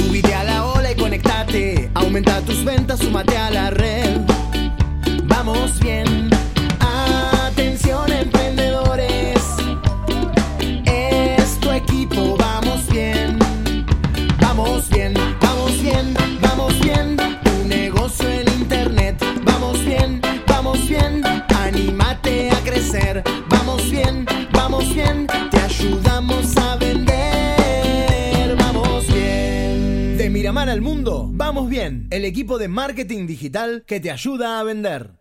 Subite a la ola y conectate. Aumenta tus ventas, súmate a la red. Vamos bien. Atención, emprendedores. Es tu equipo, vamos bien. Vamos bien, vamos bien, vamos bien. Tu negocio en internet. Vamos bien, vamos bien. Anímate a crecer. Vamos bien. El equipo de marketing digital que te ayuda a vender.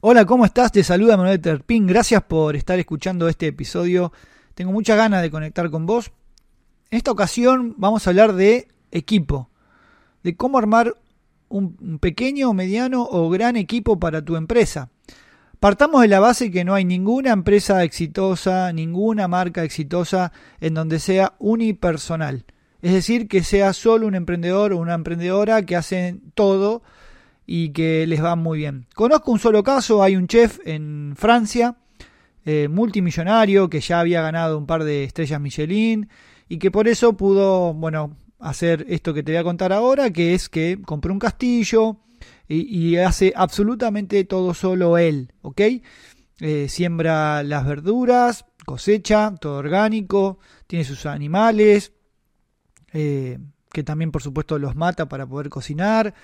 Hola, ¿cómo estás? Te saluda Manuel Terpín. Gracias por estar escuchando este episodio. Tengo muchas ganas de conectar con vos. En esta ocasión vamos a hablar de equipo, de cómo armar un pequeño, mediano o gran equipo para tu empresa. Partamos de la base que no hay ninguna empresa exitosa, ninguna marca exitosa en donde sea unipersonal. Es decir, que sea solo un emprendedor o una emprendedora que hacen todo y que les va muy bien. Conozco un solo caso, hay un chef en Francia, eh, multimillonario, que ya había ganado un par de estrellas Michelin y que por eso pudo, bueno, hacer esto que te voy a contar ahora, que es que compró un castillo y, hace absolutamente todo solo él, ¿ok? Eh, siembra las verduras, cosecha, todo orgánico, tiene sus animales, eh, que también por supuesto los mata para poder cocinar.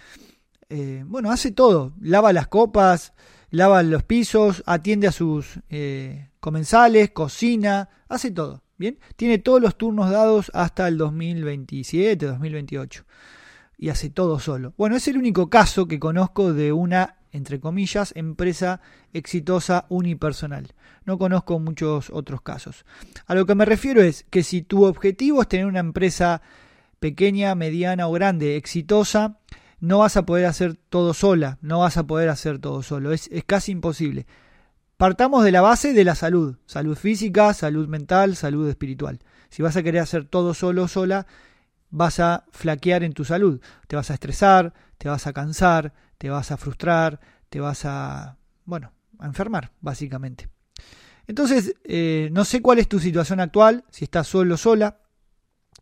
Eh, bueno, hace todo, lava las copas, lava los pisos, atiende a sus eh, comensales, cocina, hace todo, ¿bien? Tiene todos los turnos dados hasta el 2027, 2028 y hace todo solo. Bueno, es el único caso que conozco de una, entre comillas, empresa exitosa unipersonal. No conozco muchos otros casos. A lo que me refiero es que si tu objetivo es tener una empresa pequeña, mediana o grande, exitosa, no vas a poder hacer todo sola, no vas a poder hacer todo solo, es, casi imposible. Partamos de la base de la salud, salud física, salud mental, salud espiritual. Si vas a querer hacer todo solo, sola, vas a flaquear en tu salud, te vas a estresar, te vas a cansar, te vas a frustrar, te vas a, bueno, a enfermar, básicamente. Entonces, eh, no sé cuál es tu situación actual, si estás solo, sola,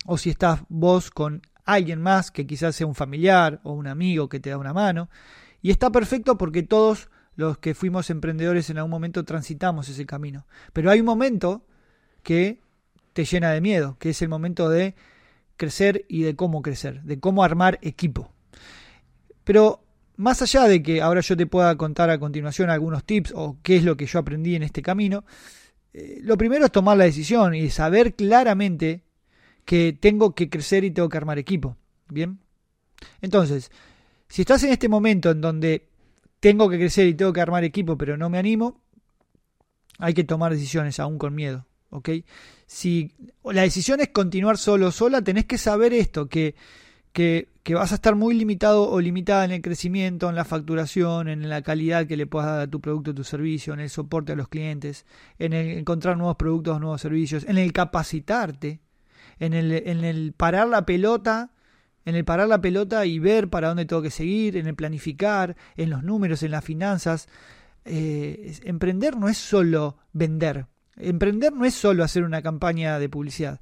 o si estás vos con alguien más que quizás sea un familiar o un amigo que te da una mano. Y está perfecto porque todos los que fuimos emprendedores en algún momento transitamos ese camino. Pero hay un momento que te llena de miedo, que es el momento de crecer y de cómo crecer, de cómo armar equipo. Pero más allá de que ahora yo te pueda contar a continuación algunos tips o qué es lo que yo aprendí en este camino, eh, lo primero es tomar la decisión y saber claramente que tengo que crecer y tengo que armar equipo. Bien. Entonces, si estás en este momento en donde tengo que crecer y tengo que armar equipo, pero no me animo, hay que tomar decisiones aún con miedo. ¿Ok? Si la decisión es continuar solo o sola, tenés que saber esto, que, que, que, vas a estar muy limitado o limitada en el crecimiento, en la facturación, en la calidad que le puedas dar a tu producto, o tu servicio, en el soporte a los clientes, en el encontrar nuevos productos, nuevos servicios, en el capacitarte en el, parar la pelota, en el parar la pelota y ver para dónde tengo que seguir, en el planificar, en los números, en las finanzas. Eh, emprender no es solo vender. Emprender no es solo hacer una campaña de publicidad.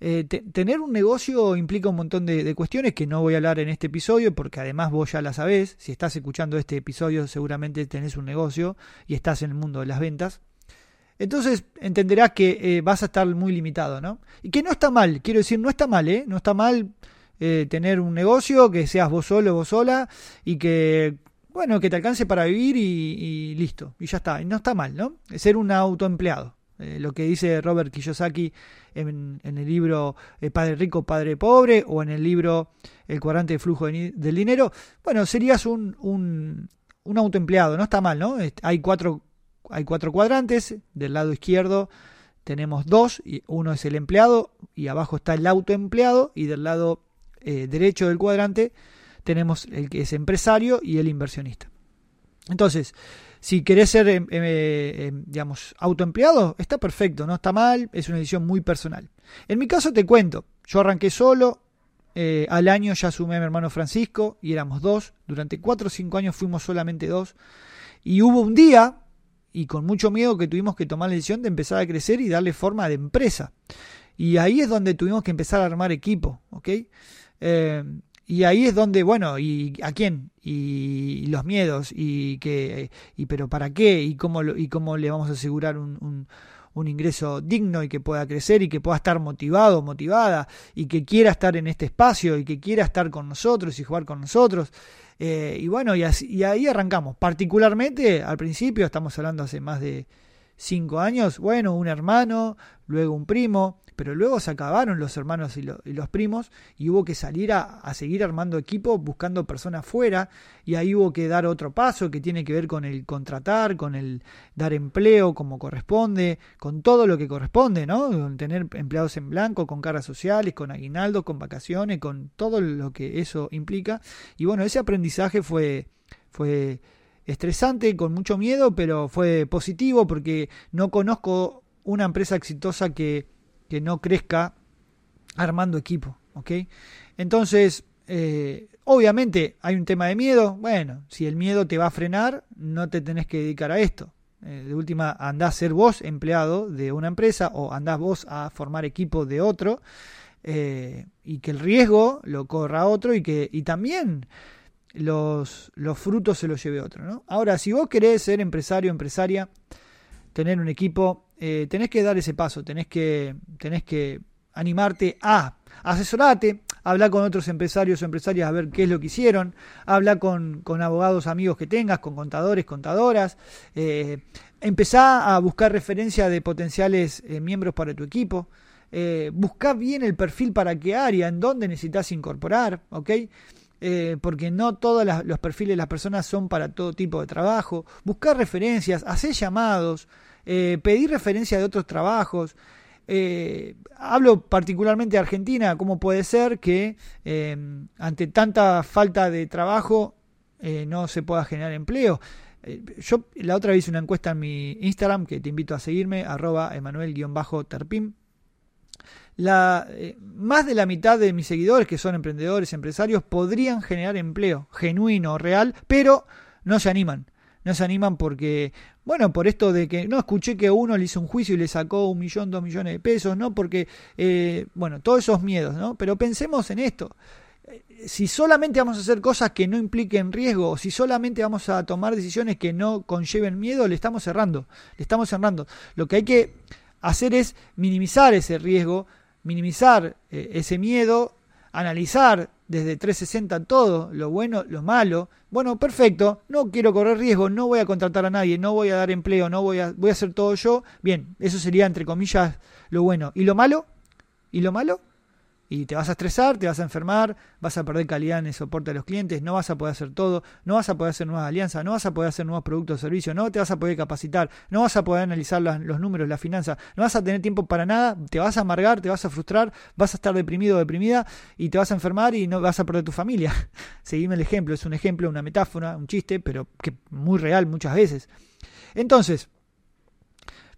Eh, tener un negocio implica un montón de, de, cuestiones que no voy a hablar en este episodio porque además vos ya la sabés. Si estás escuchando este episodio seguramente tenés un negocio y estás en el mundo de las ventas. Entonces entenderás que eh, vas a estar muy limitado, ¿no? Y que no está mal, quiero decir, no está mal, ¿eh? No está mal eh, tener un negocio, que seas vos solo, vos sola, y que, bueno, que te alcance para vivir y, listo, y ya está. Y no está mal, ¿no? Ser un autoempleado. Eh, lo que dice Robert Kiyosaki en, el libro Padre Rico, Padre Pobre, o en el libro El cuadrante de flujo del dinero, bueno, serías un, un, un autoempleado, no está mal, ¿no? Hay cuatro hay cuatro cuadrantes, del lado izquierdo tenemos dos, y uno es el empleado y abajo está el autoempleado y del lado eh, derecho del cuadrante tenemos el que es empresario y el inversionista. Entonces, si querés ser, em, em, em, digamos, autoempleado, está perfecto, no está mal, es una decisión muy personal. En mi caso te cuento, yo arranqué solo, eh, al año ya sumé a mi hermano Francisco y éramos dos, durante cuatro o cinco años fuimos solamente dos, y hubo un día y con mucho miedo que tuvimos que tomar la decisión de empezar a crecer y darle forma de empresa. Y ahí es donde tuvimos que empezar a armar equipo, ¿ok? Eh, y ahí es donde, bueno, ¿y a quién? Y, los miedos, y que, y pero ¿para qué? ¿Y cómo, y cómo le vamos a asegurar un, un, ingreso digno y que pueda crecer y que pueda estar motivado, motivada, y que quiera estar en este espacio y que quiera estar con nosotros y jugar con nosotros? Eh, y bueno, y, así, y ahí arrancamos. Particularmente al principio, estamos hablando hace más de cinco años, bueno, un hermano, luego un primo, pero luego se acabaron los hermanos y, los primos y hubo que salir a, seguir armando equipo buscando personas fuera y ahí hubo que dar otro paso que tiene que ver con el contratar, con el dar empleo como corresponde, con todo lo que corresponde, ¿no? Tener empleados en blanco, con caras sociales, con aguinaldos, con vacaciones, con todo lo que eso implica. Y bueno, ese aprendizaje fue, fue estresante, con mucho miedo, pero fue positivo porque no conozco una empresa exitosa que que no crezca armando equipo, ¿ok? Entonces, eh, obviamente hay un tema de miedo, bueno, si el miedo te va a frenar, no te tenés que dedicar a esto. Eh, de última, andás a ser vos empleado de una empresa o andás vos a formar equipo de otro eh, y que el riesgo lo corra otro y que y también los, frutos se los lleve otro. ¿no? Ahora, si vos querés ser empresario empresaria, tener un equipo, eh, tenés que dar ese paso, tenés que, tenés que animarte a asesorarte, hablar con otros empresarios o empresarias a ver qué es lo que hicieron, hablar con, abogados amigos que tengas, con contadores, contadoras, eh, empezá a buscar referencia de potenciales eh, miembros para tu equipo, eh, bien el perfil para qué área, en dónde necesitas incorporar, ¿ok? Porque no todos los perfiles de las personas son para todo tipo de trabajo, buscar referencias, hacer llamados, eh, pedir referencia de otros trabajos. Eh, hablo particularmente de Argentina, cómo puede ser que eh, ante tanta falta de trabajo no se pueda generar empleo. yo la otra vez hice una encuesta en mi Instagram, que te invito a seguirme, arroba emanuel-terpim. La, más de la mitad de mis seguidores, que son emprendedores, empresarios, podrían generar empleo genuino, real, pero no se animan no se animan porque, bueno, por esto de que no escuché que uno le hizo un juicio y le sacó un millón, dos millones de pesos, ¿no? Porque, eh, bueno, todos esos miedos, ¿no? Pero pensemos en esto. Eh, si solamente vamos a hacer cosas que no impliquen riesgo, o si solamente vamos a tomar decisiones que no conlleven miedo, le estamos cerrando, le estamos cerrando. Lo que hay que hacer es minimizar ese riesgo, minimizar eh, ese miedo, analizar desde 360 todo, lo bueno, lo malo. Bueno, perfecto, no quiero correr riesgo, no voy a contratar a nadie, no voy a dar empleo, no voy a, voy a hacer todo yo. Bien, eso sería entre comillas lo bueno. ¿Y lo malo? ¿Y lo malo? Y te vas a estresar, te vas a enfermar, vas a perder calidad en el soporte a los clientes, no vas a poder hacer todo, no vas a poder hacer nuevas alianzas, no vas a poder hacer nuevos productos o servicios, no te vas a poder capacitar, no vas a poder analizar los números, la finanza, no vas a tener tiempo para nada, te vas a amargar, te vas a frustrar, vas a estar deprimido o deprimida y te vas a enfermar y no vas a perder tu familia. Seguime el ejemplo, es un ejemplo, una metáfora, un chiste, pero que muy real muchas veces. Entonces,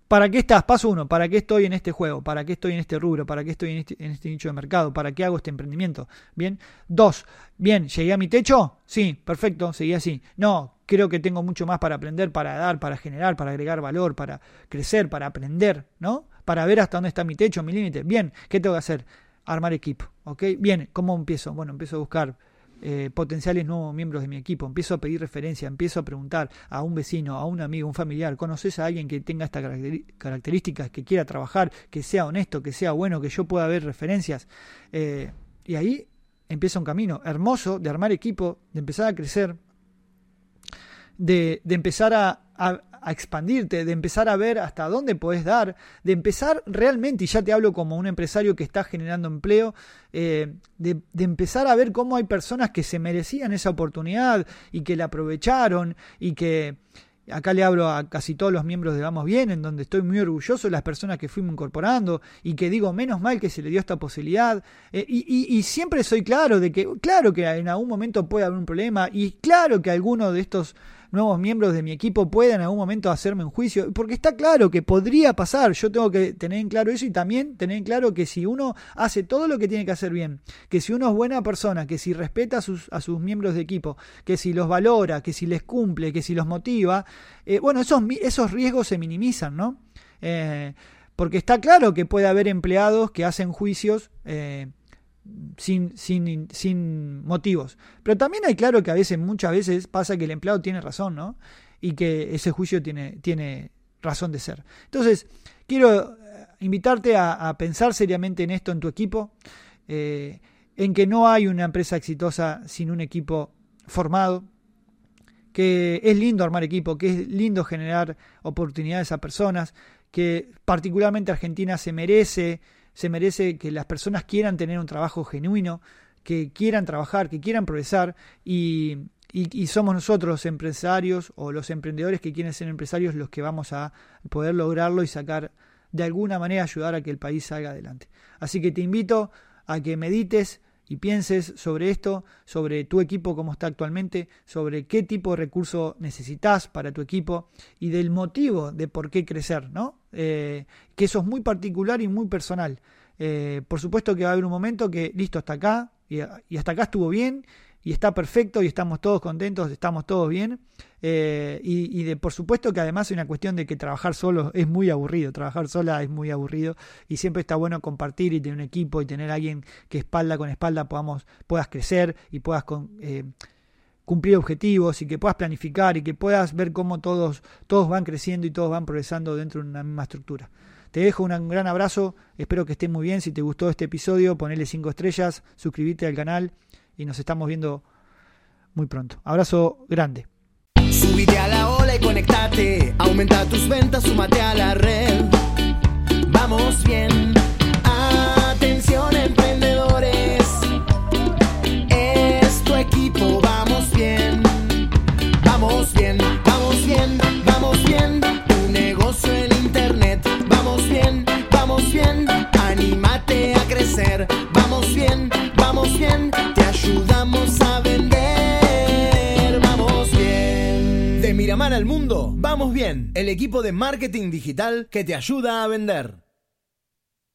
¿Para qué estás? Paso uno, ¿para qué estoy en este juego? ¿Para qué estoy en este rubro? ¿Para qué estoy en este, en este nicho de mercado? ¿Para qué hago este emprendimiento? Bien. Dos, bien, ¿llegué a mi techo? Sí, perfecto, seguí así. No, creo que tengo mucho más para aprender, para dar, para generar, para agregar valor, para crecer, para aprender, ¿no? Para ver hasta dónde está mi techo, mi límite. Bien, ¿qué tengo que hacer? Armar equipo, ¿ok? Bien, ¿cómo empiezo? Bueno, empiezo a buscar eh, potenciales nuevos miembros de mi equipo, empiezo a pedir referencia, empiezo a preguntar a un vecino, a un amigo, un familiar, ¿conoces a alguien que tenga estas características, que quiera trabajar, que sea honesto, que sea bueno, que yo pueda ver referencias? Eh, y ahí empieza un camino hermoso de armar equipo, de empezar a crecer, de, empezar a, a expandirte, de empezar a ver hasta dónde puedes dar, de empezar realmente, y ya te hablo como un empresario que está generando empleo, eh, de, empezar a ver cómo hay personas que se merecían esa oportunidad y que la aprovecharon y que acá le hablo a casi todos los miembros de Vamos Bien, en donde estoy muy orgulloso de las personas que fuimos incorporando y que digo, menos mal que se le dio esta posibilidad. Eh, y, y, siempre soy claro de que, claro que en algún momento puede haber un problema y claro que alguno de estos nuevos miembros de mi equipo puedan en algún momento hacerme un juicio, porque está claro que podría pasar, yo tengo que tener en claro eso y también tener en claro que si uno hace todo lo que tiene que hacer bien, que si uno es buena persona, que si respeta a sus, a sus miembros de equipo, que si los valora, que si les cumple, que si los motiva, eh, bueno, esos, esos riesgos se minimizan, ¿no? Eh, Porque está claro que puede haber empleados que hacen juicios eh, sin, sin, sin motivos. Pero también hay claro que a veces, muchas veces, pasa que el empleado tiene razón, ¿no? Y que ese juicio tiene, tiene razón de ser. Entonces, quiero eh, invitarte a, pensar seriamente en esto en tu equipo, eh, en que no hay una empresa exitosa sin un equipo formado, que es lindo armar equipo, que es lindo generar oportunidades a personas, que particularmente Argentina se merece, se merece que las personas quieran tener un trabajo genuino, que quieran trabajar, que quieran progresar y, y, somos nosotros los empresarios o los emprendedores que quieren ser empresarios los que vamos a poder lograrlo y sacar de alguna manera ayudar a que el país salga adelante. Así que te invito a que medites y pienses sobre esto, sobre tu equipo como está actualmente, sobre qué tipo de recurso necesitas para tu equipo y del motivo de por qué crecer, ¿no? Eh, que eso es muy particular y muy personal. Eh, por supuesto que va a haber un momento que, listo, hasta acá, y, hasta acá estuvo bien, y está perfecto y estamos todos contentos, estamos todos bien. Eh, y, de por supuesto que además hay una cuestión de que trabajar solo es muy aburrido, trabajar sola es muy aburrido y siempre está bueno compartir y tener un equipo y tener alguien que espalda con espalda podamos, puedas crecer y puedas eh, cumplir objetivos y que puedas planificar y que puedas ver cómo todos, todos van creciendo y todos van progresando dentro de una misma estructura. Te dejo un gran abrazo, espero que estés muy bien, si te gustó este episodio ponele 5 estrellas, suscríbete al canal y nos estamos viendo muy pronto. Abrazo grande. Subite a la ola y conectate, aumenta tus ventas, súmate a la red. Vamos bien, El equipo de marketing digital que te ayuda a vender.